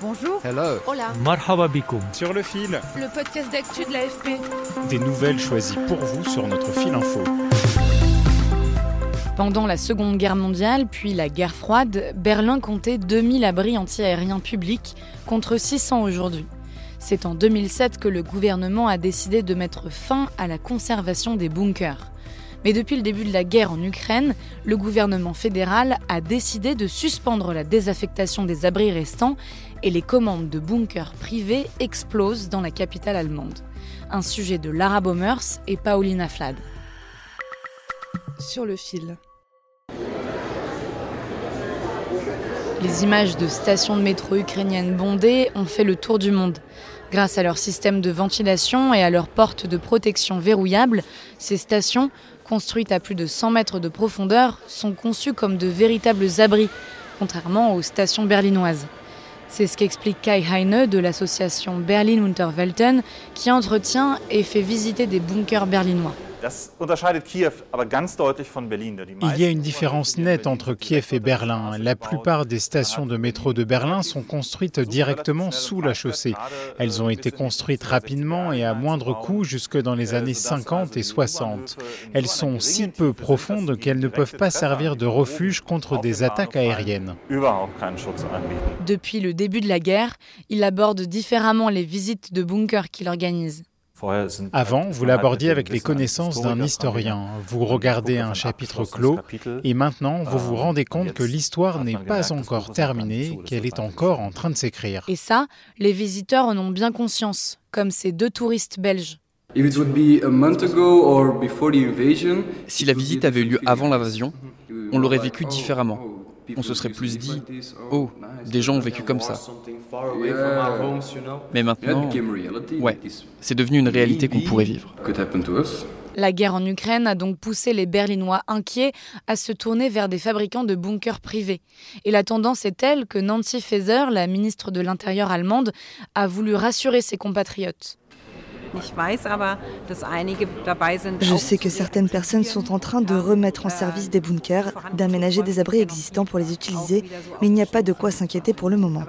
Bonjour. Hello. Hola. Marhaba bikoum. Sur le fil. Le podcast d'actu de l'AFP. Des nouvelles choisies pour vous sur notre fil info. Pendant la Seconde Guerre mondiale, puis la guerre froide, Berlin comptait 2000 abris antiaériens publics contre 600 aujourd'hui. C'est en 2007 que le gouvernement a décidé de mettre fin à la conservation des bunkers. Mais depuis le début de la guerre en Ukraine, le gouvernement fédéral a décidé de suspendre la désaffectation des abris restants et les commandes de bunkers privés explosent dans la capitale allemande. Un sujet de Lara Baumers et Paulina Flad. Sur le fil. Les images de stations de métro ukrainiennes bondées ont fait le tour du monde. Grâce à leur système de ventilation et à leurs portes de protection verrouillables, ces stations, construites à plus de 100 mètres de profondeur, sont conçues comme de véritables abris, contrairement aux stations berlinoises. C'est ce qu'explique Kai Heine de l'association Berlin Unterwelten, qui entretient et fait visiter des bunkers berlinois. Il y a une différence nette entre Kiev et Berlin. La plupart des stations de métro de Berlin sont construites directement sous la chaussée. Elles ont été construites rapidement et à moindre coût jusque dans les années 50 et 60. Elles sont si peu profondes qu'elles ne peuvent pas servir de refuge contre des attaques aériennes. Depuis le début de la guerre, il aborde différemment les visites de bunkers qu'il organise. Avant, vous l'abordiez avec les connaissances d'un historien. Vous regardez un chapitre clos et maintenant, vous vous rendez compte que l'histoire n'est pas encore terminée, qu'elle est encore en train de s'écrire. Et ça, les visiteurs en ont bien conscience, comme ces deux touristes belges. Si la visite avait eu lieu avant l'invasion, on l'aurait vécu différemment. On se serait plus dit, oh, des gens ont vécu comme ça. Mais maintenant, ouais, c'est devenu une réalité qu'on pourrait vivre. La guerre en Ukraine a donc poussé les Berlinois inquiets à se tourner vers des fabricants de bunkers privés. Et la tendance est telle que Nancy Faeser, la ministre de l'Intérieur allemande, a voulu rassurer ses compatriotes. Je sais que certaines personnes sont en train de remettre en service des bunkers, d'aménager des abris existants pour les utiliser, mais il n'y a pas de quoi s'inquiéter pour le moment.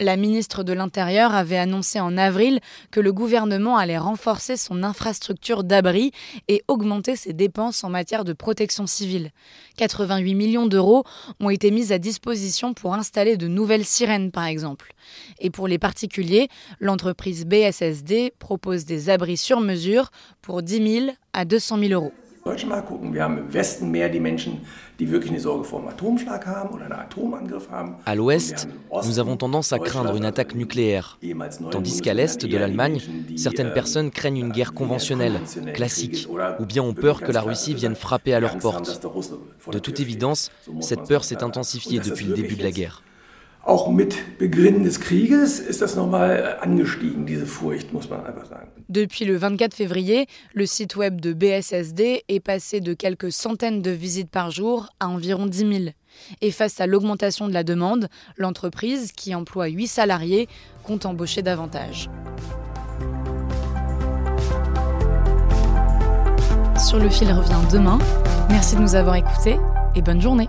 La ministre de l'Intérieur avait annoncé en avril que le gouvernement allait renforcer son infrastructure d'abri et augmenter ses dépenses en matière de protection civile. 88 millions d'euros ont été mis à disposition pour installer de nouvelles sirènes, par exemple. Et pour les particuliers, l'entreprise BSSD propose des abris sur mesure pour 10 000 à 200 000 euros. À l'ouest, nous avons tendance à craindre une attaque nucléaire, tandis qu'à l'est de l'Allemagne, certaines personnes craignent une guerre conventionnelle, classique, ou bien ont peur que la Russie vienne frapper à leur porte. De toute évidence, cette peur s'est intensifiée depuis le début de la guerre. Auch mit Beginn des Krieges ist das nochmal angestiegen, diese Furcht, muss man. Depuis le 24 février, le site web de BSSD est passé de quelques centaines de visites par jour à environ 10 000. Et face à l'augmentation de la demande, l'entreprise, qui emploie 8 salariés, compte embaucher davantage. Sur le fil revient demain. Merci de nous avoir écoutés et bonne journée.